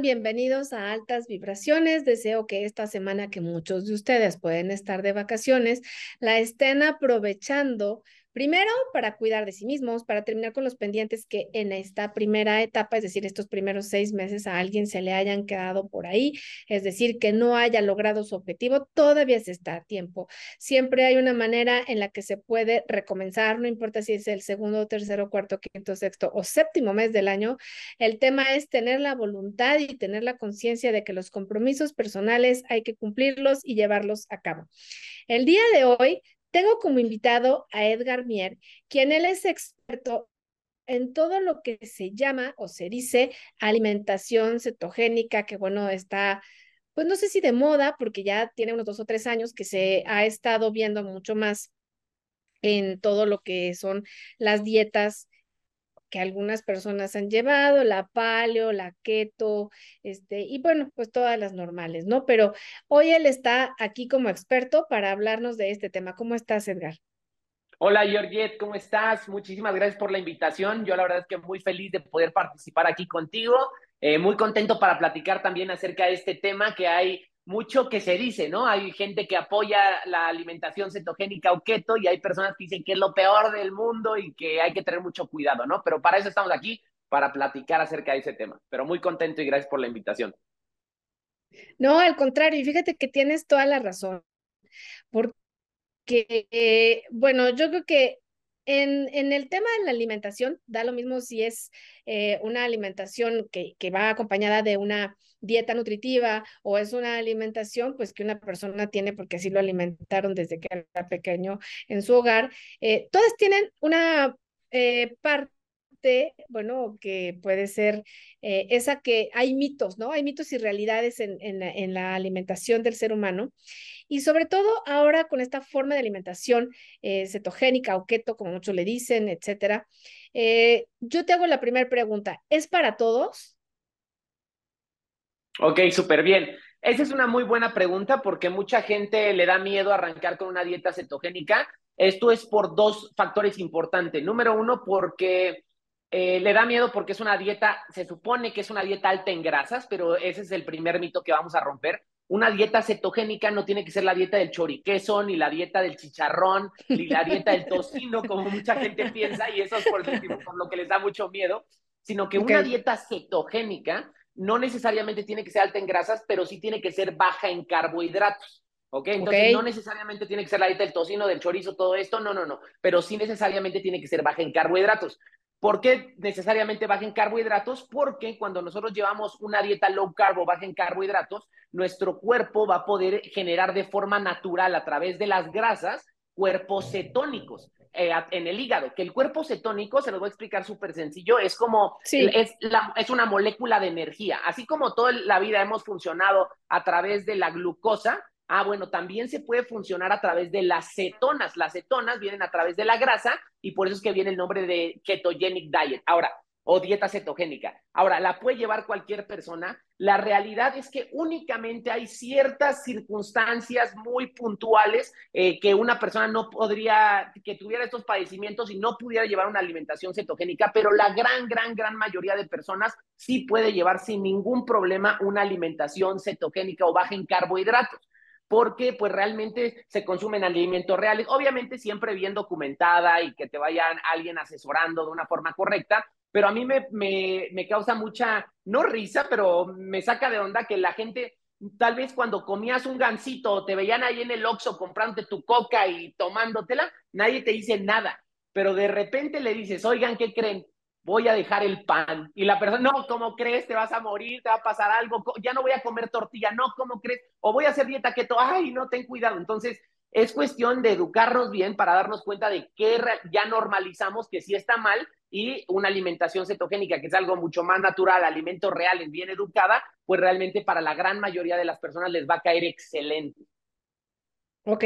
Bienvenidos a Altas Vibraciones. Deseo que esta semana que muchos de ustedes pueden estar de vacaciones, la estén aprovechando Primero, para cuidar de sí mismos, para terminar con los pendientes que en esta primera etapa, es decir, estos primeros seis meses a alguien se le hayan quedado por ahí, es decir, que no haya logrado su objetivo, todavía se está a tiempo. Siempre hay una manera en la que se puede recomenzar, no importa si es el segundo, tercero, cuarto, quinto, sexto o séptimo mes del año. El tema es tener la voluntad y tener la conciencia de que los compromisos personales hay que cumplirlos y llevarlos a cabo. El día de hoy tengo como invitado a Edgar Mier, quien él es experto en todo lo que se llama o se dice alimentación cetogénica, que bueno, está, pues no sé si de moda, porque ya tiene unos dos o tres años que se ha estado viendo mucho más en todo lo que son las dietas que algunas personas han llevado, la paleo, la keto, este, y bueno, pues todas las normales, ¿no? Pero hoy él está aquí como experto para hablarnos de este tema. ¿Cómo estás, Edgar? Hola, Georgette, ¿cómo estás? Muchísimas gracias por la invitación. Yo la verdad es que muy feliz de poder participar aquí contigo. Eh, muy contento para platicar también acerca de este tema que hay mucho que se dice, ¿no? Hay gente que apoya la alimentación cetogénica o keto y hay personas que dicen que es lo peor del mundo y que hay que tener mucho cuidado, ¿no? Pero para eso estamos aquí, para platicar acerca de ese tema. Pero muy contento y gracias por la invitación. No, al contrario, y fíjate que tienes toda la razón, porque, eh, bueno, yo creo que en, el tema de la alimentación, da lo mismo si es eh, una alimentación que, que, va acompañada de una dieta nutritiva o es una alimentación pues que una persona tiene porque así lo alimentaron desde que era pequeño en su hogar. Eh, todas tienen una eh, parte bueno, que puede ser esa que hay mitos, ¿no? Hay mitos y realidades en, en, en, la alimentación del ser humano. Y sobre todo ahora con esta forma de alimentación eh, cetogénica o keto, como muchos le dicen, etcétera. Eh, yo te hago la primera pregunta, ¿es para todos? Ok, súper bien. Esa es una muy buena pregunta porque mucha gente le da miedo arrancar con una dieta cetogénica. Esto es por dos factores importantes. Número uno, porque eh, le da miedo porque es una dieta, se supone que es una dieta alta en grasas, pero ese es el primer mito que vamos a romper una dieta cetogénica no tiene que ser la dieta del choriqueso, ni la dieta del chicharrón, ni la dieta del tocino, como mucha gente piensa, y eso es por, lo que les da mucho miedo, sino que una dieta cetogénica no necesariamente tiene que ser alta en grasas, pero sí tiene que ser baja en carbohidratos. ¿Ok? Entonces no necesariamente tiene que ser la dieta del tocino, del chorizo, todo esto, no, no, no, pero sí necesariamente tiene que ser baja en carbohidratos. ¿Por qué necesariamente bajen carbohidratos? Porque cuando nosotros llevamos una dieta low carb o baja en carbohidratos, nuestro cuerpo va a poder generar de forma natural a través de las grasas cuerpos cetónicos eh, en el hígado. Que el cuerpo cetónico, se lo voy a explicar súper sencillo, es como, es, es una molécula de energía. Así como toda la vida hemos funcionado a través de la glucosa, Ah, bueno, también se puede funcionar a través de las cetonas. Las cetonas vienen a través de la grasa y por eso es que viene el nombre de ketogenic diet. Ahora, o dieta cetogénica. Ahora, la puede llevar cualquier persona. La realidad es que únicamente hay ciertas circunstancias muy puntuales eh, que una persona no podría, que tuviera estos padecimientos y no pudiera llevar una alimentación cetogénica, pero la gran, gran, gran mayoría de personas sí puede llevar sin ningún problema una alimentación cetogénica o baja en carbohidratos porque pues realmente se consumen alimentos reales, obviamente siempre bien documentada y que te vayan alguien asesorando de una forma correcta, pero a mí me, me, me causa mucha, no risa, pero me saca de onda que la gente, tal vez cuando comías un gansito, te veían ahí en el Oxxo comprándote tu coca y tomándotela, nadie te dice nada, pero de repente le dices, oigan, ¿qué creen? Voy a dejar el pan. Y la persona, no, ¿cómo crees? Te vas a morir, te va a pasar algo, ya no voy a comer tortilla, no, ¿cómo crees? O voy a hacer dieta keto, ay, no, ten cuidado. Entonces, es cuestión de educarnos bien para darnos cuenta de que ya normalizamos que sí está mal y una alimentación cetogénica, que es algo mucho más natural, alimentos reales, bien educada, pues realmente para la gran mayoría de las personas les va a caer excelente. Ok,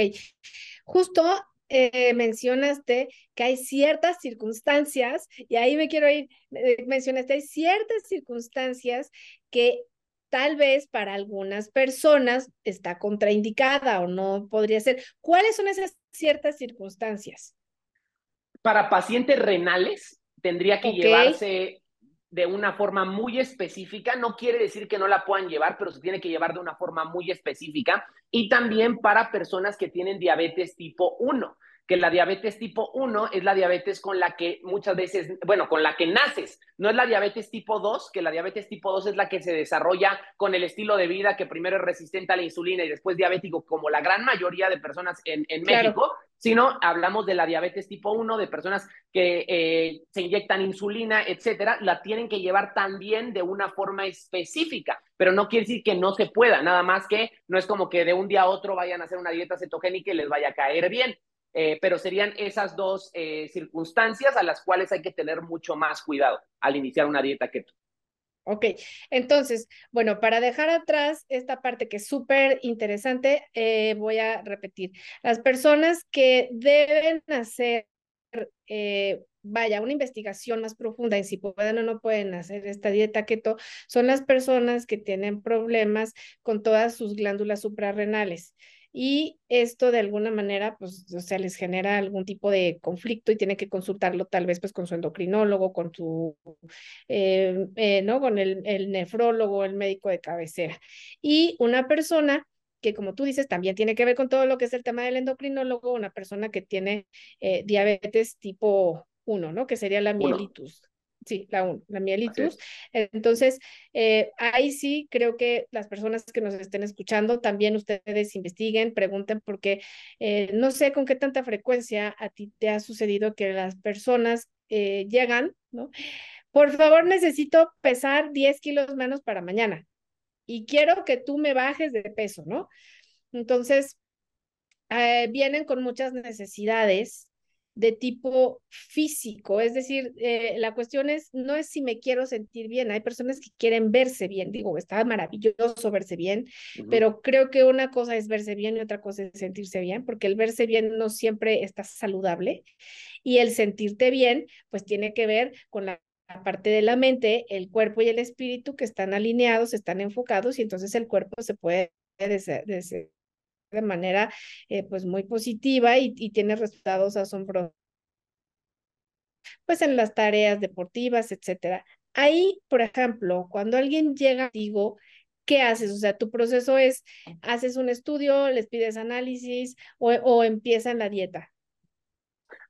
justo eh, mencionaste que hay ciertas circunstancias, y ahí me quiero ir, eh, mencionaste, hay ciertas circunstancias que tal vez para algunas personas está contraindicada o no podría ser. ¿Cuáles son esas ciertas circunstancias? Para pacientes renales tendría que llevarse de una forma muy específica. No quiere decir que no la puedan llevar, pero se tiene que llevar de una forma muy específica. Y también para personas que tienen diabetes tipo 1 que la diabetes tipo 1 es la diabetes con la que muchas veces, bueno, con la que naces. No es la diabetes tipo 2, que la diabetes tipo 2 es la que se desarrolla con el estilo de vida que primero es resistente a la insulina y después diabético, como la gran mayoría de personas en, en México, sino hablamos de la diabetes tipo 1, de personas que eh, se inyectan insulina, etcétera, la tienen que llevar también de una forma específica, pero no quiere decir que no se pueda, nada más que no es como que de un día a otro vayan a hacer una dieta cetogénica y les vaya a caer bien. Eh, pero serían esas dos eh, circunstancias a las cuales hay que tener mucho más cuidado al iniciar una dieta keto. Ok, entonces, bueno, para dejar atrás esta parte que es súper interesante, eh, voy a repetir. Las personas que deben hacer, vaya, una investigación más profunda en si pueden o no pueden hacer esta dieta keto, son las personas que tienen problemas con todas sus glándulas suprarrenales y esto de alguna manera, pues, o sea, les genera algún tipo de conflicto y tiene que consultarlo tal vez pues con su endocrinólogo, con su, eh, eh, ¿no? Con el, el nefrólogo, el médico de cabecera. Y una persona que como tú dices, también tiene que ver con todo lo que es el tema del endocrinólogo, una persona que tiene eh, diabetes tipo 1, ¿no? Que sería la mielitis. Sí, la, la mielitis. Entonces, eh, ahí sí creo que las personas que nos estén escuchando, también ustedes investiguen, pregunten, porque eh, no sé con qué tanta frecuencia a ti te ha sucedido que las personas eh, llegan, ¿no? Por favor, necesito pesar 10 kilos menos para mañana y quiero que tú me bajes de peso, ¿no? Entonces, vienen con muchas necesidades de tipo físico, es decir, eh, la cuestión es, no es si me quiero sentir bien, hay personas que quieren verse bien, digo, está maravilloso verse bien, pero creo que una cosa es verse bien y otra cosa es sentirse bien, porque el verse bien no siempre está saludable y el sentirte bien, pues tiene que ver con la parte de la mente, el cuerpo y el espíritu que están alineados, están enfocados y entonces el cuerpo se puede de manera eh, pues muy positiva y, tiene resultados asombrosos pues en las tareas deportivas, etcétera. Ahí, por ejemplo, cuando alguien llega digo, ¿qué haces? O sea, tu proceso es, haces un estudio, les pides análisis o, o empiezan la dieta.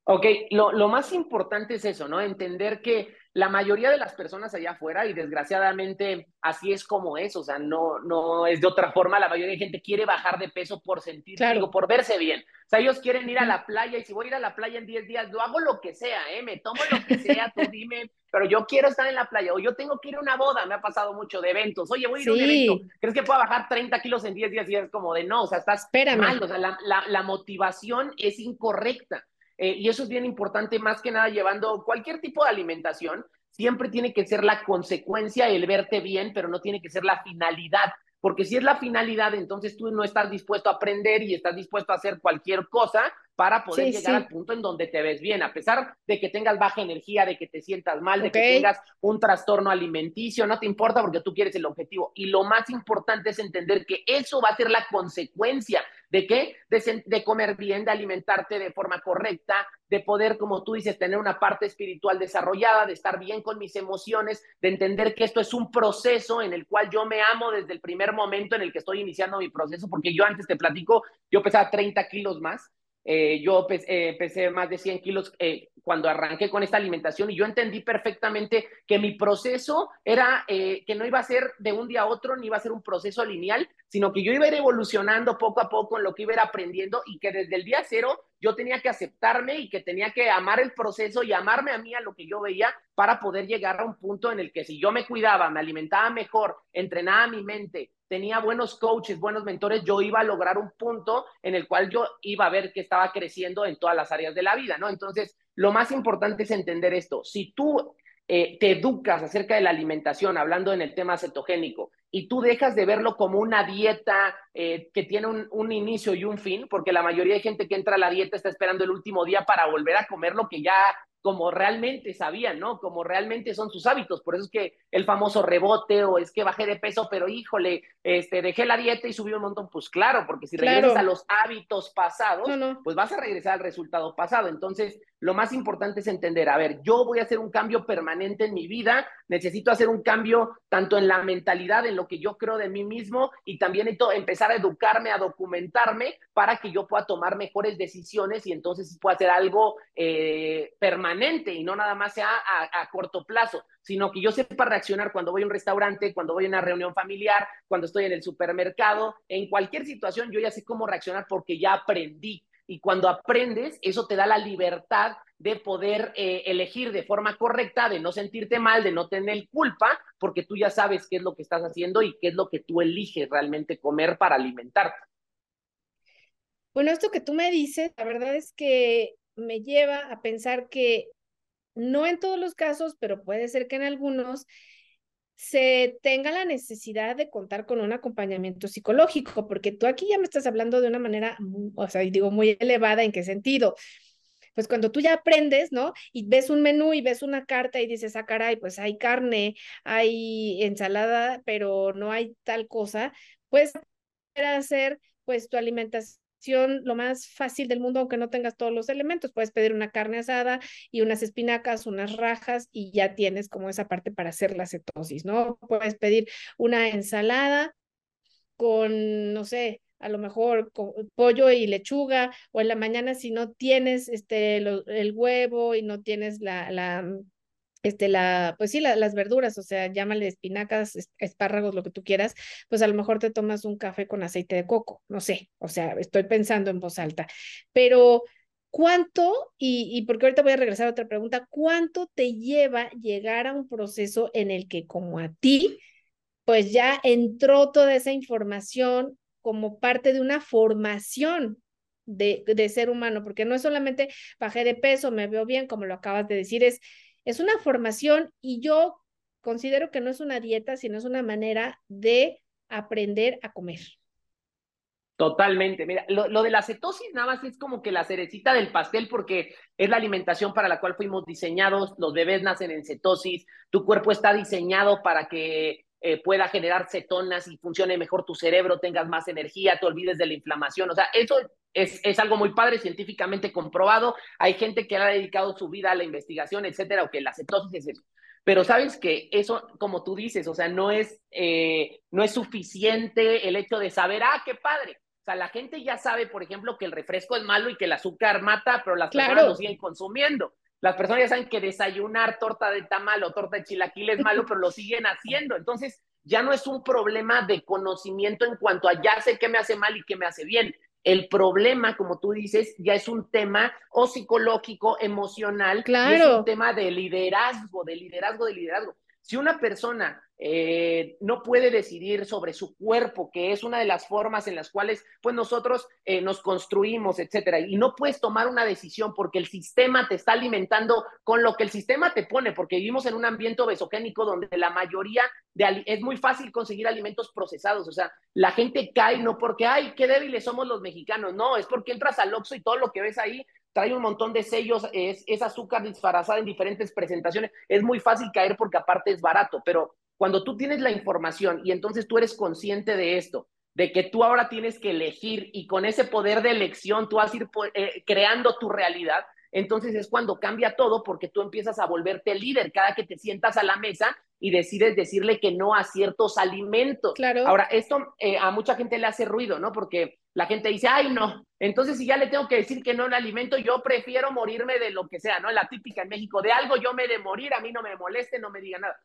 Ok, lo, lo, más importante es eso, ¿no? Entender que la mayoría de las personas allá afuera, y desgraciadamente así es como es, o sea, no, no es de otra forma, la mayoría de gente quiere bajar de peso por sentir, digo, por verse bien. O sea, ellos quieren ir a la playa y si voy a ir a la playa en 10 días, lo hago lo que sea, ¿eh? Me tomo lo que sea, tú dime, pero yo quiero estar en la playa o yo tengo que ir a una boda, me ha pasado mucho de eventos. Oye, voy a ir a un evento, ¿crees que pueda bajar 30 kilos en 10 días? Y es como de no, o sea, estás Espérame. mal, o sea, la, la, la motivación es incorrecta. Eh, y eso es bien importante, más que nada llevando cualquier tipo de alimentación, siempre tiene que ser la consecuencia el verte bien, pero no tiene que ser la finalidad. Porque si es la finalidad, entonces tú no estás dispuesto a aprender y estás dispuesto a hacer cualquier cosa para poder llegar al punto en donde te ves bien, a pesar de que tengas baja energía, de que te sientas mal, de que tengas un trastorno alimenticio, no te importa porque tú quieres el objetivo. Y lo más importante es entender que eso va a ser la consecuencia de qué? De, de comer bien, de alimentarte de forma correcta, de poder, como tú dices, tener una parte espiritual desarrollada, de estar bien con mis emociones, de entender que esto es un proceso en el cual yo me amo desde el primer momento en el que estoy iniciando mi proceso, porque yo antes te platico, yo pesaba 30 kilos más, eh, yo eh, pesé más de 100 kilos eh, cuando arranqué con esta alimentación y yo entendí perfectamente que mi proceso era que no iba a ser de un día a otro, ni iba a ser un proceso lineal, sino que yo iba a ir evolucionando poco a poco en lo que iba a ir aprendiendo y que desde el día cero yo tenía que aceptarme y que tenía que amar el proceso y amarme a mí a lo que yo veía para poder llegar a un punto en el que si yo me cuidaba, me alimentaba mejor, entrenaba mi mente, tenía buenos coaches, buenos mentores, yo iba a lograr un punto en el cual yo iba a ver que estaba creciendo en todas las áreas de la vida, ¿no? Entonces, lo más importante es entender esto. Si tú eh, te educas acerca de la alimentación, hablando en el tema cetogénico, y tú dejas de verlo como una dieta eh, que tiene un, un, inicio y un fin, porque la mayoría de gente que entra a la dieta está esperando el último día para volver a comer lo que ya como realmente sabían, ¿no? Como realmente son sus hábitos. Por eso es que el famoso rebote o es que bajé de peso, pero híjole, este, dejé la dieta y subí un montón. Pues claro, porque si regresas a los hábitos pasados, pues vas a regresar al resultado pasado. Entonces, lo más importante es entender, a ver, yo voy a hacer un cambio permanente en mi vida, necesito hacer un cambio tanto en la mentalidad, en lo que yo creo de mí mismo y también empezar a educarme, a documentarme para que yo pueda tomar mejores decisiones y entonces pueda hacer algo eh, permanente y no nada más sea a, a corto plazo, sino que yo sepa reaccionar cuando voy a un restaurante, cuando voy a una reunión familiar, cuando estoy en el supermercado, en cualquier situación yo ya sé cómo reaccionar porque ya aprendí y cuando aprendes, eso te da la libertad de poder eh, elegir de forma correcta, de no sentirte mal, de no tener culpa, porque tú ya sabes qué es lo que estás haciendo y qué es lo que tú eliges realmente comer para alimentarte. Bueno, esto que tú me dices, la verdad es que me lleva a pensar que no en todos los casos, pero puede ser que en algunos, se tenga la necesidad de contar con un acompañamiento psicológico, porque tú aquí ya me estás hablando de una manera, o sea, digo, muy elevada, ¿en qué sentido? Pues cuando tú ya aprendes, ¿no? Y ves un menú y ves una carta y dices, ah, caray, pues hay carne, hay ensalada, pero no hay tal cosa, pues hacer pues tu alimentación lo más fácil del mundo, aunque no tengas todos los elementos. Puedes pedir una carne asada y unas espinacas, unas rajas y ya tienes como esa parte para hacer la cetosis, ¿no? Puedes pedir una ensalada con, no sé, a lo mejor pollo y lechuga, o en la mañana si no tienes este, el huevo y no tienes la, la este, la, pues sí, las verduras, o sea, llámale espinacas, espárragos, lo que tú quieras, pues a lo mejor te tomas un café con aceite de coco, no sé, o sea, estoy pensando en voz alta, pero ¿cuánto, y, y porque ahorita voy a regresar a otra pregunta, cuánto te lleva llegar a un proceso en el que como a ti, pues ya entró toda esa información como parte de una formación de, de ser humano, porque no es solamente bajé de peso, me veo bien, como lo acabas de decir, es es una formación y yo considero que no es una dieta, sino es una manera de aprender a comer. Totalmente. Mira, lo, de la cetosis nada más es como que la cerecita del pastel porque es la alimentación para la cual fuimos diseñados. Los bebés nacen en cetosis. Tu cuerpo está diseñado para que eh, pueda generar cetonas y funcione mejor tu cerebro, tengas más energía, te olvides de la inflamación. O sea, eso es, es, algo muy padre, científicamente comprobado. Hay gente que ha dedicado su vida a la investigación, etcétera, o que la cetosis es eso. Pero sabes que eso, como tú dices, o sea, no es, eh, no es suficiente el hecho de saber, ah, qué padre. O sea, la gente ya sabe, por ejemplo, que el refresco es malo y que el azúcar mata, pero las personas lo siguen consumiendo. Las personas ya saben que desayunar torta de tamal o torta de chilaquil es malo, pero lo siguen haciendo. Entonces, ya no es un problema de conocimiento en cuanto a ya sé qué me hace mal y qué me hace bien. El problema, como tú dices, ya es un tema o psicológico, emocional, claro. es un tema de liderazgo, de liderazgo, de liderazgo. Si una persona eh, no puede decidir sobre su cuerpo, que es una de las formas en las cuales pues nosotros eh, nos construimos, etcétera, y no puedes tomar una decisión porque el sistema te está alimentando con lo que el sistema te pone, porque vivimos en un ambiente obesogénico donde la mayoría de es muy fácil conseguir alimentos procesados, o sea, la gente cae no porque, ay, qué débiles somos los mexicanos, no, es porque entras al Oxxo y todo lo que ves ahí trae un montón de sellos, es, es azúcar disfrazada en diferentes presentaciones, es muy fácil caer porque aparte es barato, pero cuando tú tienes la información y entonces tú eres consciente de esto, de que tú ahora tienes que elegir y con ese poder de elección tú vas a ir eh, creando tu realidad, entonces es cuando cambia todo porque tú empiezas a volverte líder cada que te sientas a la mesa y decides decirle que no a ciertos alimentos. Claro. Ahora, esto eh, a mucha gente le hace ruido, ¿no? Porque la gente dice, ay, no, entonces si ya le tengo que decir que no al alimento, yo prefiero morirme de lo que sea, ¿no? La típica en México, de algo yo me de morir, a mí no me moleste, no me diga nada.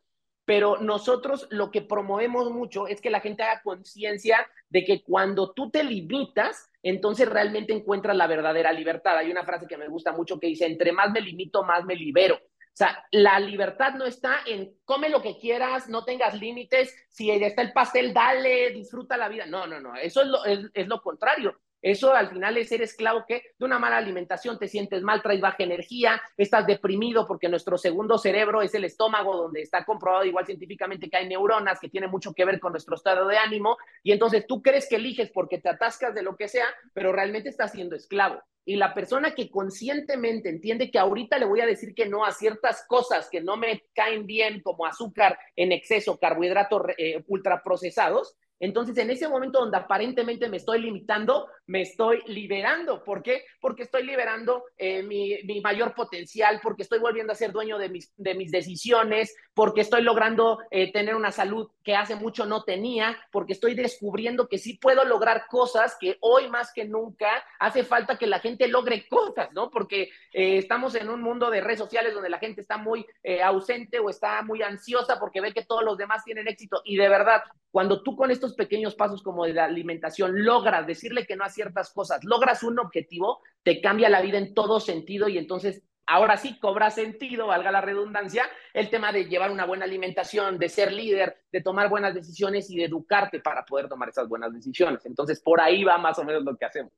Pero nosotros lo que promovemos mucho es que la gente haga conciencia de que cuando tú te limitas, entonces realmente encuentras la verdadera libertad. Hay una frase que me gusta mucho que dice, entre más me limito, más me libero. O sea, la libertad no está en come lo que quieras, no tengas límites, si está el pastel, dale, disfruta la vida. No, no, no, eso es lo, es lo contrario. Eso al final es ser esclavo que de una mala alimentación te sientes mal, traes baja energía, estás deprimido porque nuestro segundo cerebro es el estómago donde está comprobado igual científicamente que hay neuronas que tienen mucho que ver con nuestro estado de ánimo y entonces tú crees que eliges porque te atascas de lo que sea, pero realmente estás siendo esclavo. Y la persona que conscientemente entiende que ahorita le voy a decir que no a ciertas cosas que no me caen bien como azúcar en exceso, carbohidratos eh, ultraprocesados, Entonces, en ese momento donde aparentemente me estoy limitando, me estoy liberando. ¿Por qué? Porque estoy liberando eh, mi, mayor potencial, porque estoy volviendo a ser dueño de mis, de mis decisiones, porque estoy logrando eh, tener una salud que hace mucho no tenía, porque estoy descubriendo que sí puedo lograr cosas que hoy más que nunca hace falta que la gente logre cosas, ¿no? Porque eh, estamos en un mundo de redes sociales donde la gente está muy ausente o está muy ansiosa porque ve que todos los demás tienen éxito. Y de verdad, cuando tú con estos pequeños pasos como de la alimentación logras decirle que no a ciertas cosas, logras un objetivo, te cambia la vida en todo sentido y entonces ahora sí cobra sentido, valga la redundancia, el tema de llevar una buena alimentación, de ser líder, de tomar buenas decisiones y de educarte para poder tomar esas buenas decisiones. Entonces, por ahí va más o menos lo que hacemos.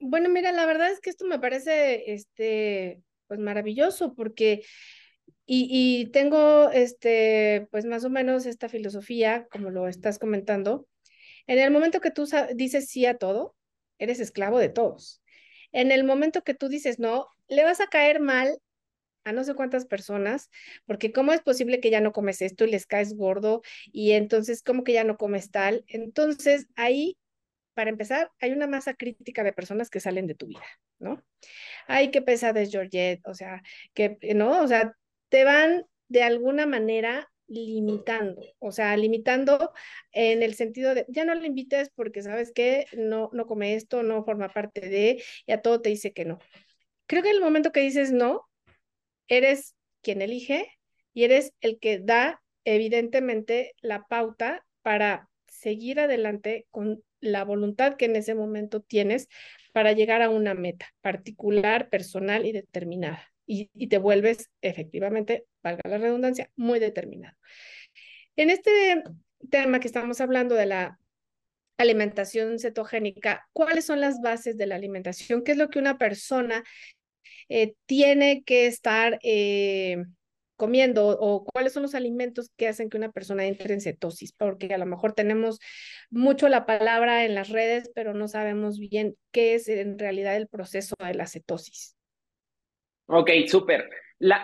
Bueno, mira, la verdad es que esto me parece este pues maravilloso porque y, tengo, este, pues más o menos esta filosofía, como lo estás comentando. En el momento que tú dices sí a todo, eres esclavo de todos. En el momento que tú dices no, le vas a caer mal a no sé cuántas personas, porque cómo es posible que ya no comes esto y les caes gordo y entonces cómo que ya no comes tal. Entonces ahí, para empezar, hay una masa crítica de personas que salen de tu vida, ¿no? Ay, qué pesada es Georgette, o sea, que, ¿no? O sea, te van de alguna manera limitando, o sea, limitando en el sentido de, ya no le invites porque sabes que no, no come esto, no forma parte de, y a todo te dice que no. Creo que en el momento que dices no, eres quien elige y eres el que da evidentemente la pauta para seguir adelante con la voluntad que en ese momento tienes para llegar a una meta particular, personal y determinada y, te vuelves efectivamente, valga la redundancia, muy determinado. En este tema que estamos hablando de la alimentación cetogénica, ¿cuáles son las bases de la alimentación? ¿Qué es lo que una persona eh, tiene que estar eh, comiendo o cuáles son los alimentos que hacen que una persona entre en cetosis? Porque a lo mejor tenemos mucho la palabra en las redes, pero no sabemos bien qué es en realidad el proceso de la cetosis. Ok, súper.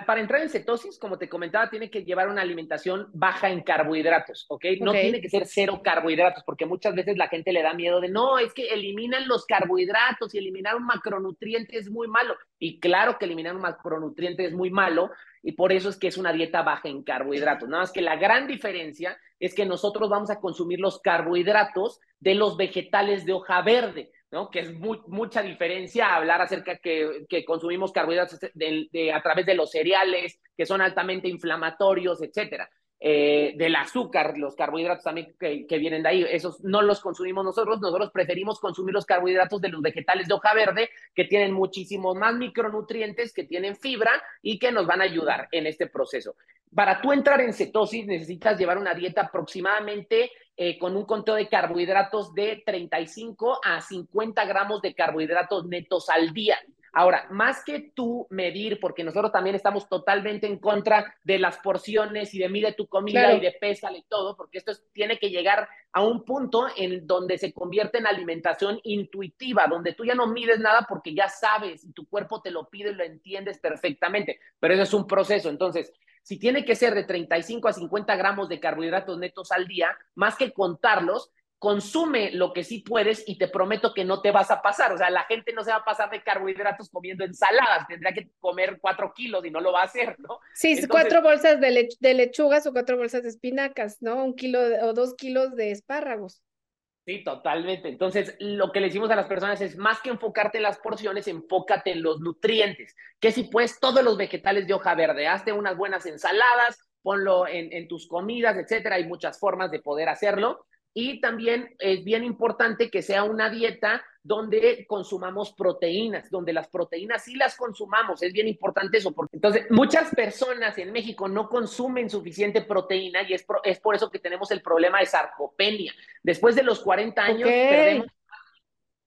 para entrar en cetosis, como te comentaba, tiene que llevar una alimentación baja en carbohidratos, ¿ok? No tiene que ser cero carbohidratos, porque muchas veces la gente le da miedo de, no, es que eliminan los carbohidratos y eliminar un macronutriente es muy malo. Y claro que eliminar un macronutriente es muy malo, y por eso es que es una dieta baja en carbohidratos. Nada más que la gran diferencia es que nosotros vamos a consumir los carbohidratos de los vegetales de hoja verde. ¿No? Que es mucha diferencia hablar acerca que, que consumimos carbohidratos de, a través de los cereales, que son altamente inflamatorios, etcétera. Eh, del azúcar, los carbohidratos también que, vienen de ahí, esos no los consumimos nosotros, nosotros preferimos consumir los carbohidratos de los vegetales de hoja verde, que tienen muchísimos más micronutrientes, que tienen fibra y que nos van a ayudar en este proceso. Para tú entrar en cetosis necesitas llevar una dieta aproximadamente eh, con un conteo de carbohidratos de 35 a 50 gramos de carbohidratos netos al día. Ahora, más que tú medir, porque nosotros también estamos totalmente en contra de las porciones y de mide tu comida y de pésale todo, porque esto tiene que llegar a un punto en donde se convierte en alimentación intuitiva, donde tú ya no mides nada porque ya sabes y tu cuerpo te lo pide y lo entiendes perfectamente, pero eso es un proceso. Entonces, si tiene que ser de 35 a 50 gramos de carbohidratos netos al día, más que contarlos, consume lo que sí puedes y te prometo que no te vas a pasar. O sea, la gente no se va a pasar de carbohidratos comiendo ensaladas, tendrá que comer cuatro kilos y no lo va a hacer, ¿no? Sí, cuatro bolsas de, de, lechugas o cuatro bolsas de espinacas, ¿no? Un kilo o dos kilos de espárragos. Sí, totalmente. Entonces, lo que le decimos a las personas es más que enfocarte en las porciones, enfócate en los nutrientes. Que si puedes, todos los vegetales de hoja verde, hazte unas buenas ensaladas, ponlo en, en tus comidas, etcétera. Hay muchas formas de poder hacerlo. Y también es bien importante que sea una dieta donde consumamos proteínas, donde las proteínas sí las consumamos. Es bien importante eso, porque entonces muchas personas en México no consumen suficiente proteína y es por, es por eso que tenemos el problema de sarcopenia. Después de los 40 años perdemos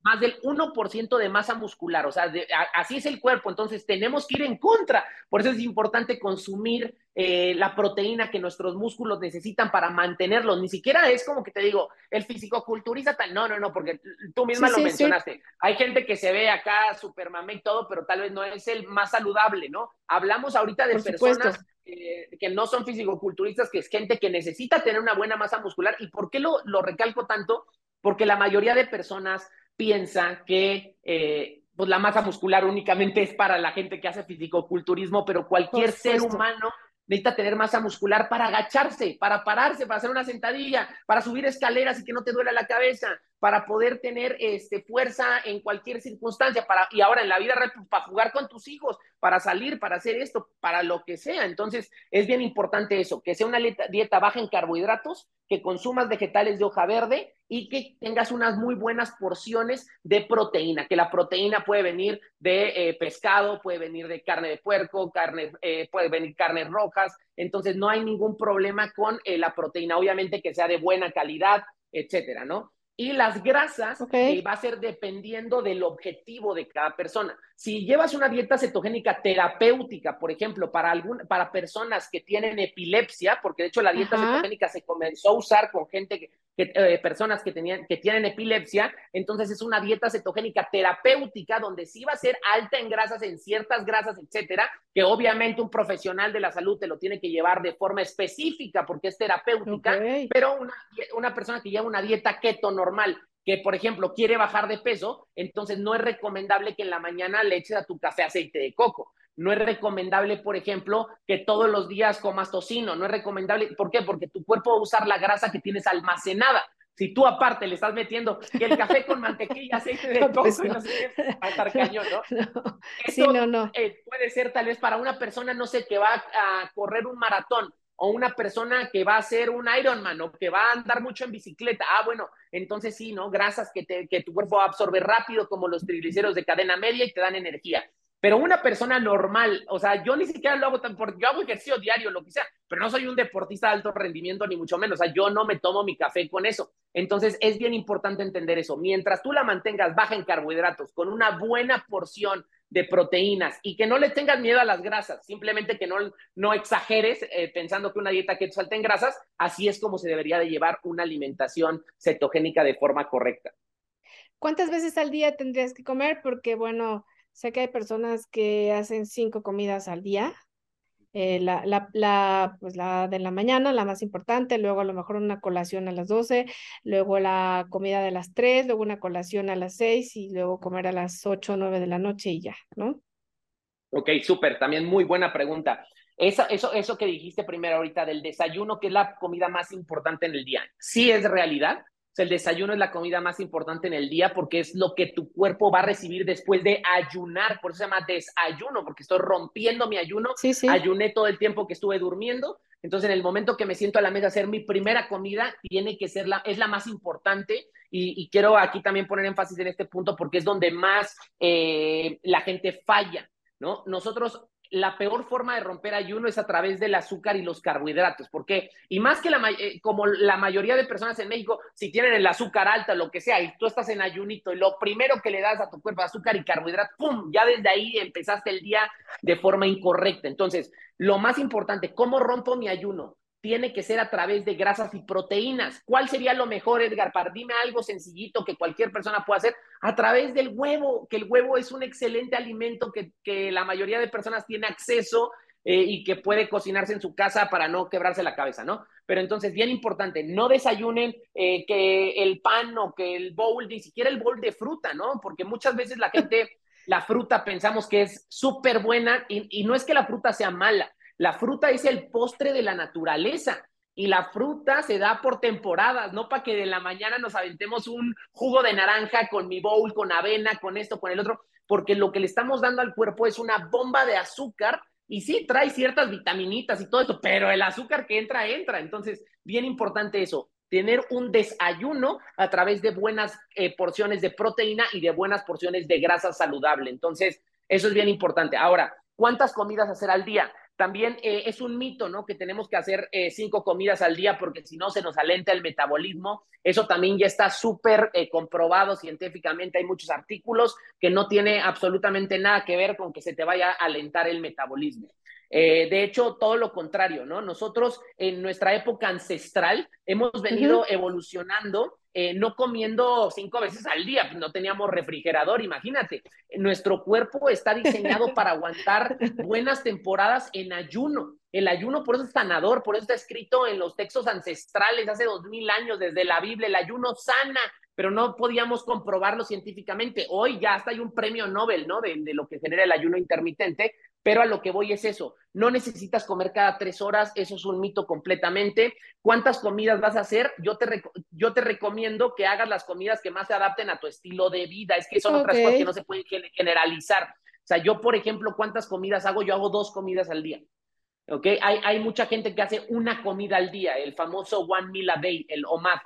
más del 1% de masa muscular, o sea, así es el cuerpo, entonces tenemos que ir en contra. Por eso es importante consumir eh, la proteína que nuestros músculos necesitan para mantenerlos. Ni siquiera es como que te digo, el fisicoculturista tal, no, no, no, porque tú misma lo mencionaste. Hay gente que se ve acá super mamé y todo, pero tal vez no es el más saludable, ¿no? Hablamos ahorita de personas eh, que no son fisicoculturistas, que es gente que necesita tener una buena masa muscular. ¿Y por qué lo, lo recalco tanto? Porque la mayoría de personas piensa que eh, pues la masa muscular únicamente es para la gente que hace fisicoculturismo, pero cualquier ser humano necesita tener masa muscular para agacharse, para pararse, para hacer una sentadilla, para subir escaleras y que no te duele la cabeza, para poder tener este, fuerza en cualquier circunstancia, para, y ahora en la vida pues, para jugar con tus hijos, para salir, para hacer esto, para lo que sea. Entonces, es bien importante eso, que sea una dieta baja en carbohidratos, que consumas vegetales de hoja verde y que tengas unas muy buenas porciones de proteína, que la proteína puede venir de eh, pescado, puede venir de carne de puerco, carne, eh, puede venir carnes rojas, entonces no hay ningún problema con eh, la proteína, obviamente que sea de buena calidad, etcétera, ¿no? Y las grasas eh, va a ser dependiendo del objetivo de cada persona. Si llevas una dieta cetogénica terapéutica, por ejemplo, para, algún, para personas que tienen epilepsia, porque de hecho la dieta cetogénica se comenzó a usar con gente que, eh, personas que, tenían, que tienen epilepsia, entonces es una dieta cetogénica terapéutica donde sí va a ser alta en grasas, en ciertas grasas, etcétera, que obviamente un profesional de la salud te lo tiene que llevar de forma específica porque es terapéutica, pero una, una persona que lleva una dieta keto normal, que por ejemplo quiere bajar de peso, entonces no es recomendable que en la mañana le eches a tu café aceite de coco. No es recomendable, por ejemplo, que todos los días comas tocino. No es recomendable. ¿Por qué? Porque tu cuerpo va a usar la grasa que tienes almacenada. Si tú aparte le estás metiendo que el café con mantequilla, aceite de coco, pues no. no sé qué, va a estar cañón, ¿no? no. sí, no, no. Eh, puede ser tal vez para una persona, no sé, que va a correr un maratón o una persona que va a hacer un Ironman o que va a andar mucho en bicicleta. Ah, bueno, entonces sí, ¿no? Grasas que, te, que tu cuerpo va a absorber rápido, como los triglicéridos de cadena media y te dan energía. Pero una persona normal, o sea, yo ni siquiera lo hago tan por, yo hago ejercicio diario, lo que sea, pero no soy un deportista de alto rendimiento, ni mucho menos. O sea, yo no me tomo mi café con eso. Entonces, es bien importante entender eso. Mientras tú la mantengas baja en carbohidratos, con una buena porción de proteínas y que no le tengas miedo a las grasas, simplemente que no, no exageres eh, pensando que una dieta que salte en grasas, así es como se debería de llevar una alimentación cetogénica de forma correcta. ¿Cuántas veces al día tendrías que comer? Porque, bueno, Sé que hay personas que hacen cinco comidas al día. Eh, la, la, la, pues la de la mañana, la más importante, luego a lo mejor una colación a las 12, luego la comida de las 3, luego una colación a las 6 y luego comer a las 8 o 9 de la noche y ya, ¿no? Ok, súper, también muy buena pregunta. Eso, eso, eso que dijiste primero ahorita del desayuno, que es la comida más importante en el día, ¿sí es realidad? El desayuno es la comida más importante en el día porque es lo que tu cuerpo va a recibir después de ayunar, por eso se llama desayuno, porque estoy rompiendo mi ayuno, ayuné todo el tiempo que estuve durmiendo, entonces en el momento que me siento a la mesa a hacer mi primera comida, tiene que ser la, es la más importante. Y, quiero aquí también poner énfasis en este punto porque es donde más eh, la gente falla, ¿no? Nosotros la peor forma de romper ayuno es a través del azúcar y los carbohidratos. ¿Por qué? Y más que la, eh, como la mayoría de personas en México, si tienen el azúcar alta, lo que sea, y tú estás en ayunito y lo primero que le das a tu cuerpo azúcar y carbohidratos, ¡pum! Ya desde ahí empezaste el día de forma incorrecta. Entonces, lo más importante, ¿cómo rompo mi ayuno? Tiene que ser a través de grasas y proteínas. ¿Cuál sería lo mejor, Edgar? Para dime algo sencillito que cualquier persona pueda hacer a través del huevo, que el huevo es un excelente alimento que, la mayoría de personas tiene acceso eh, y que puede cocinarse en su casa para no quebrarse la cabeza, ¿no? Pero entonces, bien importante, no desayunen eh, que el pan o que el bowl, ni siquiera el bowl de fruta, ¿no? Porque muchas veces la gente, la fruta pensamos que es súper buena y no es que la fruta sea mala, la fruta es el postre de la naturaleza y la fruta se da por temporadas, no para que de la mañana nos aventemos un jugo de naranja con mi bowl, con avena, con esto, con el otro, porque lo que le estamos dando al cuerpo es una bomba de azúcar y sí trae ciertas vitaminitas y todo eso, pero el azúcar que entra, entra. Entonces, bien importante eso, tener un desayuno a través de buenas eh, porciones de proteína y de buenas porciones de grasa saludable. Entonces, eso es bien importante. Ahora, ¿cuántas comidas hacer al día? También eh, es un mito, ¿no? Que tenemos que hacer eh, cinco comidas al día porque si no se nos alenta el metabolismo. Eso también ya está súper eh, comprobado científicamente. Hay muchos artículos que no tiene absolutamente nada que ver con que se te vaya a alentar el metabolismo. Eh, de hecho, todo lo contrario, ¿no? Nosotros en nuestra época ancestral hemos venido evolucionando eh, no comiendo cinco veces al día, pues, no teníamos refrigerador, imagínate. Nuestro cuerpo está diseñado para aguantar buenas temporadas en ayuno. El ayuno por eso es sanador, por eso está escrito en los textos ancestrales hace dos mil años desde la Biblia, el ayuno sana, pero no podíamos comprobarlo científicamente. Hoy ya hasta hay un premio Nobel, ¿no? De, de lo que genera el ayuno intermitente, pero a lo que voy es eso, no necesitas comer cada tres horas, eso es un mito completamente. ¿Cuántas comidas vas a hacer? Yo te, yo te recomiendo que hagas las comidas que más se adapten a tu estilo de vida, es que son otras cosas que no se pueden generalizar. O sea, yo, por ejemplo, ¿cuántas comidas hago? Yo hago dos comidas al día. ¿Ok? Hay, hay mucha gente que hace una comida al día, el famoso one meal a day, el OMAD.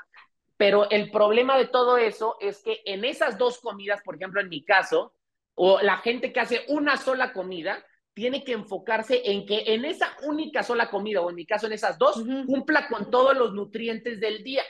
Pero el problema de todo eso es que en esas dos comidas, por ejemplo, en mi caso, o la gente que hace una sola comida, tiene que enfocarse en que en esa única sola comida, o en mi caso en esas dos, cumpla con todos los nutrientes del día.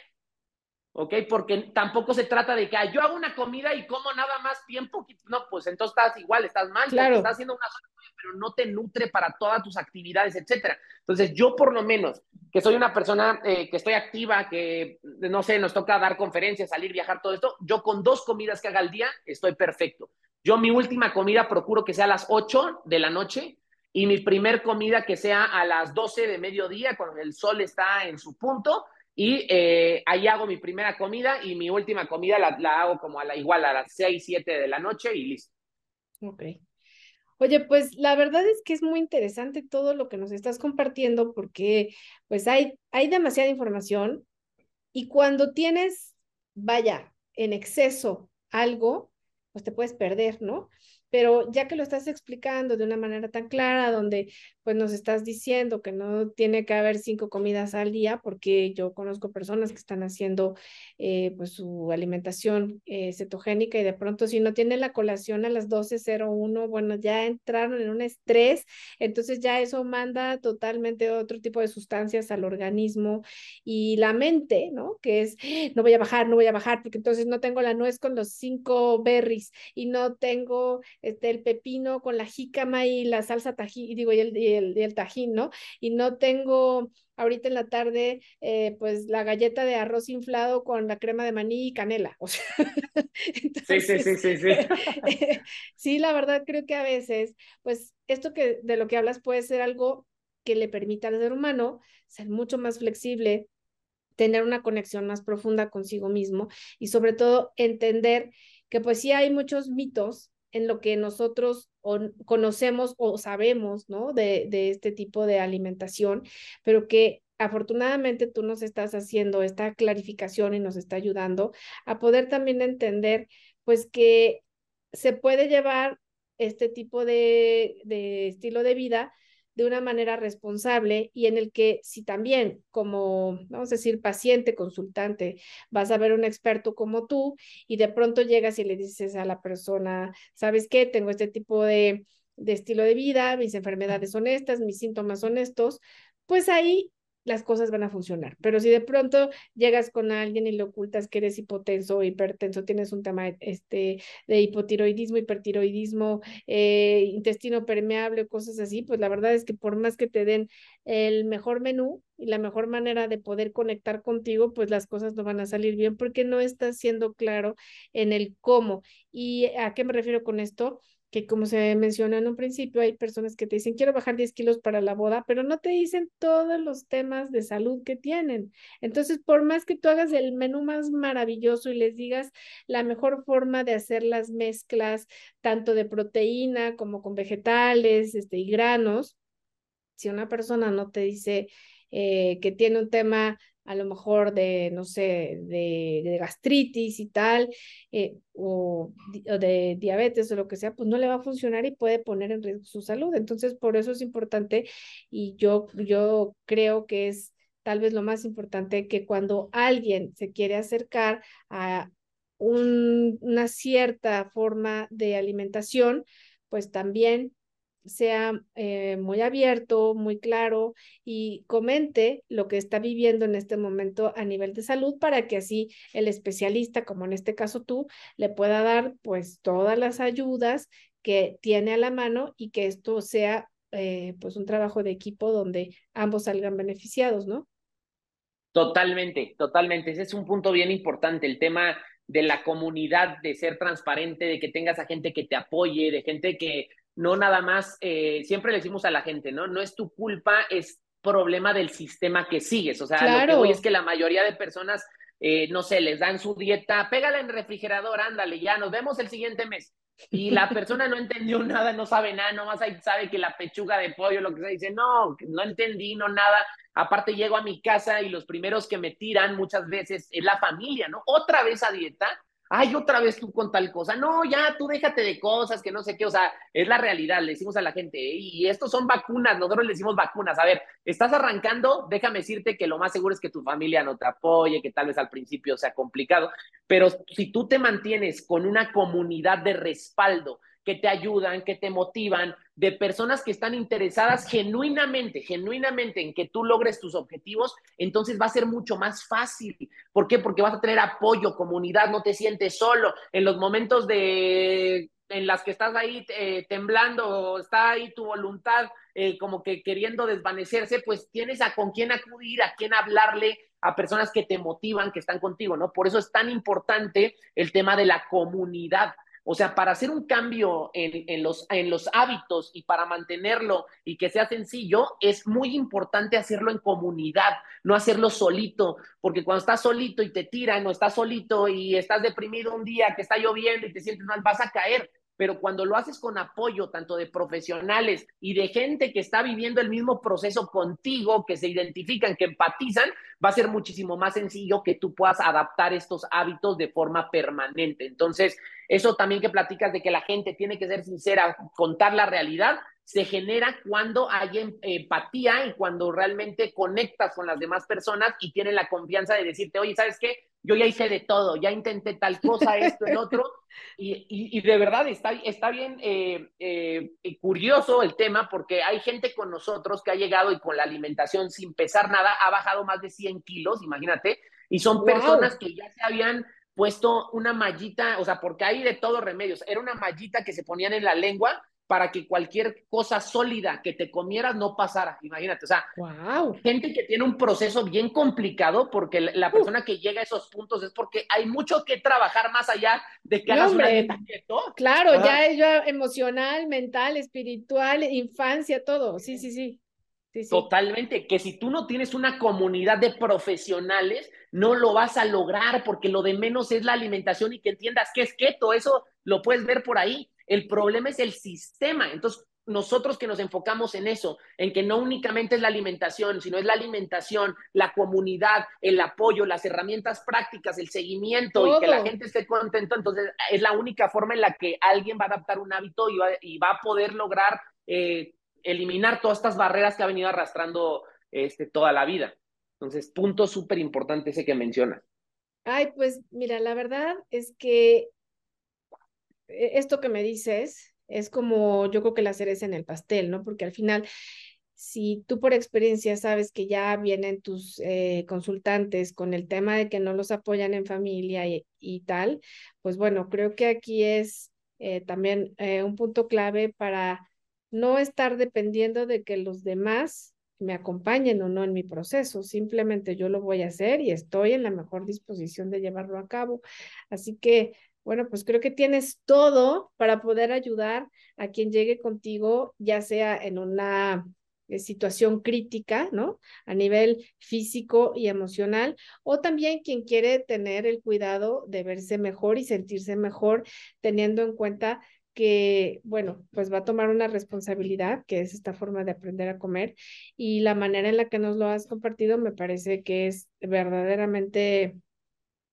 ¿Ok? Porque tampoco se trata de que yo hago una comida y como nada más tiempo. No, pues entonces estás igual, estás mal, claro. estás haciendo una sola comida, pero no te nutre para todas tus actividades, etcétera. Entonces, yo por lo menos, que soy una persona eh, que estoy activa, que no sé, nos toca dar conferencias, salir, viajar, todo esto, yo con dos comidas que haga al día estoy perfecto. Yo mi última comida procuro que sea a las 8 de la noche y mi primer comida que sea a las 12 de mediodía, cuando el sol está en su punto. Y eh, ahí hago mi primera comida y mi última comida la, hago como a la igual a las 6, 7 de la noche y listo. Ok. Oye, pues la verdad es que es muy interesante todo lo que nos estás compartiendo porque pues hay, hay demasiada información y cuando tienes, vaya, en exceso algo, pues te puedes perder, ¿no? Pero ya que lo estás explicando de una manera tan clara, donde pues nos estás diciendo que no tiene que haber cinco comidas al día, porque yo conozco personas que están haciendo eh, pues su alimentación eh, cetogénica y de pronto si no tienen la colación a las 12.01, bueno, ya entraron en un estrés, entonces ya eso manda totalmente otro tipo de sustancias al organismo y la mente, ¿no? Que es, no voy a bajar, no voy a bajar, porque entonces no tengo la nuez con los cinco berries y no tengo este, el pepino con la jícama y la salsa tajín, digo, y el, y el, el tajín, ¿no? Y no tengo ahorita en la tarde, eh, pues la galleta de arroz inflado con la crema de maní y canela. O sea, sí, sí, sí, sí, sí. sí, la verdad creo que a veces, pues esto que de lo que hablas puede ser algo que le permita al ser humano ser mucho más flexible, tener una conexión más profunda consigo mismo y sobre todo entender que pues sí hay muchos mitos en lo que nosotros conocemos o sabemos, ¿no? De, este tipo de alimentación, pero que afortunadamente tú nos estás haciendo esta clarificación y nos está ayudando a poder también entender, pues que se puede llevar este tipo de estilo de vida de una manera responsable y en el que si también como, vamos a decir, paciente, consultante, vas a ver un experto como tú y de pronto llegas y le dices a la persona, ¿sabes qué? Tengo este tipo de, de estilo de vida, mis enfermedades son estas, mis síntomas son estos, pues ahí las cosas van a funcionar. Pero si de pronto llegas con alguien y le ocultas que eres hipotenso o hipertenso, tienes un tema este, de hipotiroidismo, hipertiroidismo, eh, intestino permeable, cosas así, pues la verdad es que por más que te den el mejor menú y la mejor manera de poder conectar contigo, pues las cosas no van a salir bien porque no estás siendo claro en el cómo. ¿Y a qué me refiero con esto? Que como se mencionó en un principio, hay personas que te dicen, quiero bajar 10 kilos para la boda, pero no te dicen todos los temas de salud que tienen. Entonces, por más que tú hagas el menú más maravilloso y les digas la mejor forma de hacer las mezclas, tanto de proteína como con vegetales este, y granos, si una persona no te dice eh, que tiene un tema a lo mejor de, no sé, de, gastritis y tal, eh, o, de diabetes o lo que sea, pues no le va a funcionar y puede poner en riesgo su salud. Entonces, por eso es importante y yo, yo creo que es tal vez lo más importante que cuando alguien se quiere acercar a una cierta forma de alimentación, pues también sea eh, muy abierto, muy claro y comente lo que está viviendo en este momento a nivel de salud para que así el especialista, como en este caso tú, le pueda dar pues todas las ayudas que tiene a la mano y que esto sea eh, pues un trabajo de equipo donde ambos salgan beneficiados, ¿no? Totalmente, totalmente. Ese es un punto bien importante, el tema de la comunidad, de ser transparente, de que tengas a gente que te apoye, de gente que no nada más, eh, siempre le decimos a la gente, ¿no? No es tu culpa, es problema del sistema que sigues. O sea, lo que voy es que la mayoría de personas, eh, no sé, les dan su dieta, pégala en el refrigerador, ándale, ya, nos vemos el siguiente mes. Y la persona no entendió nada, no sabe nada, nomás ahí sabe que la pechuga de pollo, lo que se dice, no, no entendí, no nada. Aparte llego a mi casa y los primeros que me tiran muchas veces es la familia, ¿no? Otra vez a dieta, ay, otra vez tú con tal cosa, no, ya tú déjate de cosas, que no sé qué, o sea, es la realidad, le decimos a la gente, y estos son vacunas, nosotros le decimos vacunas, a ver, estás arrancando, déjame decirte que lo más seguro es que tu familia no te apoye, que tal vez al principio sea complicado, pero si tú te mantienes con una comunidad de respaldo, que te ayudan, que te motivan, de personas que están interesadas genuinamente, genuinamente en que tú logres tus objetivos, entonces va a ser mucho más fácil. ¿Por qué? Porque vas a tener apoyo, comunidad, no te sientes solo. En los momentos de en las que estás ahí eh, temblando, está ahí tu voluntad eh, como que queriendo desvanecerse, pues tienes a con quién acudir, a quién hablarle, a personas que te motivan, que están contigo, ¿no? Por eso es tan importante el tema de la comunidad. O sea, para hacer un cambio en, los, en los hábitos y para mantenerlo y que sea sencillo, es muy importante hacerlo en comunidad, no hacerlo solito, porque cuando estás solito y te tiran o estás solito y estás deprimido un día que está lloviendo y te sientes mal, vas a caer pero cuando lo haces con apoyo tanto de profesionales y de gente que está viviendo el mismo proceso contigo, que se identifican, que empatizan, va a ser muchísimo más sencillo que tú puedas adaptar estos hábitos de forma permanente. Entonces, eso también que platicas de que la gente tiene que ser sincera, contar la realidad, se genera cuando hay em, empatía y cuando realmente conectas con las demás personas y tienen la confianza de decirte, oye, ¿sabes qué? Yo ya hice de todo, ya intenté tal cosa, esto, el otro, y, y, de verdad está, está bien eh, eh, curioso el tema porque hay gente con nosotros que ha llegado y con la alimentación sin pesar nada ha bajado más de 100 kilos, imagínate, y son personas que ya se habían puesto una mallita, o sea, porque hay de todos remedios, era una mallita que se ponían en la lengua para que cualquier cosa sólida que te comieras no pasara. Imagínate, o sea, gente que tiene un proceso bien complicado porque la persona que llega a esos puntos es porque hay mucho que trabajar más allá de que hagas una dieta Claro, ya es ya emocional, mental, espiritual, infancia, todo. Sí, sí, sí. Sí, sí. Totalmente, que si tú no tienes una comunidad de profesionales, no lo vas a lograr porque lo de menos es la alimentación y que entiendas qué es keto, eso lo puedes ver por ahí. El problema es el sistema. Entonces, nosotros que nos enfocamos en eso, en que no únicamente es la alimentación, sino es la alimentación, la comunidad, el apoyo, las herramientas prácticas, el seguimiento y que la gente esté contento, entonces es la única forma en la que alguien va a adaptar un hábito y va, a poder lograr eh, eliminar todas estas barreras que ha venido arrastrando este, toda la vida. Entonces, punto súper importante ese que mencionas. Ay, pues mira, la verdad es que esto que me dices es como yo creo que la cereza en el pastel, ¿no? Porque al final, si tú por experiencia sabes que ya vienen tus eh, consultantes con el tema de que no los apoyan en familia y, tal, pues bueno, creo que aquí es eh, también eh, un punto clave para no estar dependiendo de que los demás me acompañen o no en mi proceso, simplemente yo lo voy a hacer y estoy en la mejor disposición de llevarlo a cabo. Así que bueno, pues creo que tienes todo para poder ayudar a quien llegue contigo, ya sea en una eh, situación crítica, ¿no? A nivel físico y emocional, o también quien quiere tener el cuidado de verse mejor y sentirse mejor, teniendo en cuenta que, bueno, pues va a tomar una responsabilidad, que es esta forma de aprender a comer, y la manera en la que nos lo has compartido me parece que es verdaderamente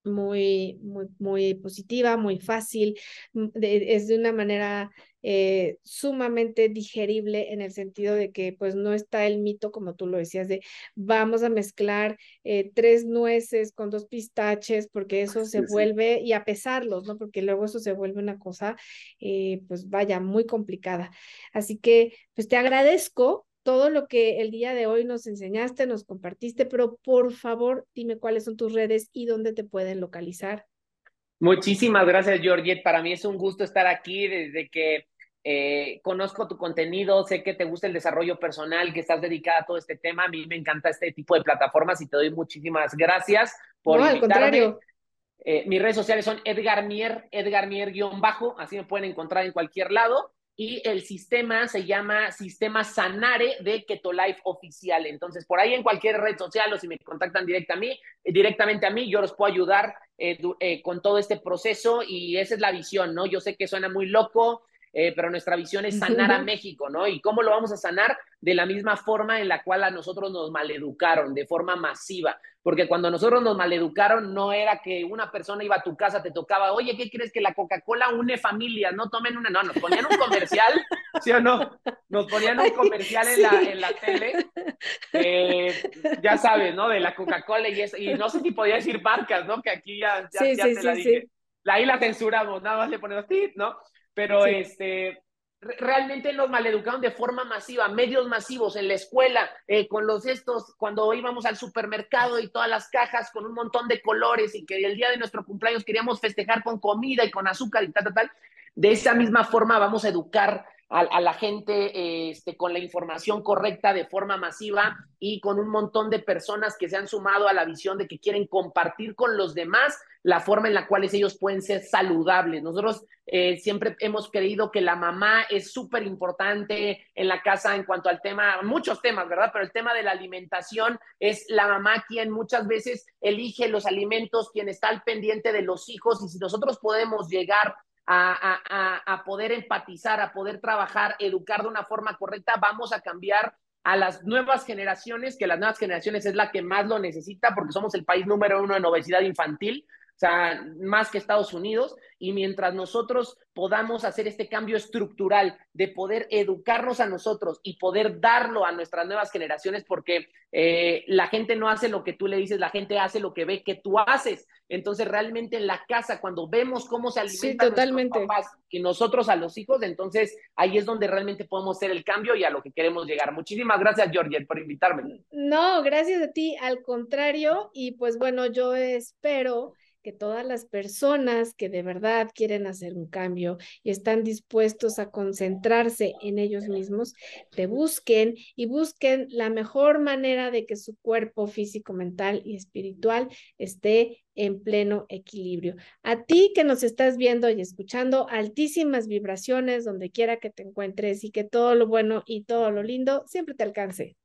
muy, muy, muy positiva, muy fácil, mm, es de una manera eh, sumamente digerible en el sentido de que pues no está el mito, como tú lo decías, de vamos a mezclar eh, tres nueces con dos pistaches, porque eso se vuelve, y a pesarlos, ¿no? Porque luego eso se vuelve una cosa, eh, pues vaya, muy complicada. Así que, pues te agradezco todo lo que el día de hoy nos enseñaste, nos compartiste, pero por favor dime cuáles son tus redes y dónde te pueden localizar. Muchísimas gracias, Georgette. Para mí es un gusto estar aquí desde que Eh, conozco tu contenido, sé que te gusta el desarrollo personal, que estás dedicada a todo este tema. A mí me encanta este tipo de plataformas y te doy muchísimas gracias por no, invitarme. Al contrario. Eh, mis redes sociales son Edgar Mier, Edgar Mier guion bajo, así me pueden encontrar en cualquier lado. Y el sistema se llama Sistema Sanare de Ketolife Oficial. Entonces, por ahí en cualquier red social o si me contactan directa a mí, directamente a mí, yo los puedo ayudar eh, con todo este proceso y esa es la visión, ¿no? Yo sé que suena muy loco, eh, pero nuestra visión es sanar a México, ¿no? ¿Y cómo lo vamos a sanar? De la misma forma en la cual a nosotros nos maleducaron, de forma masiva. Porque cuando nosotros nos maleducaron, no era que una persona iba a tu casa, te tocaba, oye, ¿qué crees que la Coca-Cola une familias? No tomen una, no, nos ponían un comercial, ¿sí o no? Nos ponían un comercial en, la, en la tele, eh, ya sabes, ¿no? De la Coca-Cola y, eso, y no sé si podía decir marcas, ¿no? Que aquí ya, ya, ya te la dije. Ahí la censuramos, nada más le ponemos ¿no? Pero este, realmente nos maleducaron de forma masiva, medios masivos en la escuela, eh, con los estos, cuando íbamos al supermercado y todas las cajas con un montón de colores y que el día de nuestro cumpleaños queríamos festejar con comida y con azúcar y tal, tal, tal. De esa misma forma vamos a educar a, la gente este, con la información correcta de forma masiva y con un montón de personas que se han sumado a la visión de que quieren compartir con los demás la forma en la cual ellos pueden ser saludables. Nosotros eh, siempre hemos creído que la mamá es súper importante en la casa en cuanto al tema, muchos temas, ¿verdad? Pero el tema de la alimentación es la mamá quien muchas veces elige los alimentos, quien está al pendiente de los hijos y si nosotros podemos llegar a, poder empatizar, a poder trabajar, educar de una forma correcta, vamos a cambiar a las nuevas generaciones, que las nuevas generaciones es la que más lo necesita porque somos el país número uno en obesidad infantil sea, más que Estados Unidos, y mientras nosotros podamos hacer este cambio estructural de poder educarnos a nosotros y poder darlo a nuestras nuevas generaciones, porque eh, la gente no hace lo que tú le dices, la gente hace lo que ve que tú haces. Entonces, realmente en la casa, cuando vemos cómo se alimentan sí, papás y nosotros a los hijos, entonces ahí es donde realmente podemos hacer el cambio y a lo que queremos llegar. Muchísimas gracias, Georgia, por invitarme. No, gracias a ti, al contrario, y pues bueno, yo espero que todas las personas que de verdad quieren hacer un cambio y están dispuestos a concentrarse en ellos mismos, te busquen y busquen la mejor manera de que su cuerpo físico, mental y espiritual esté en pleno equilibrio. A ti que nos estás viendo y escuchando, altísimas vibraciones donde quiera que te encuentres y que todo lo bueno y todo lo lindo siempre te alcance.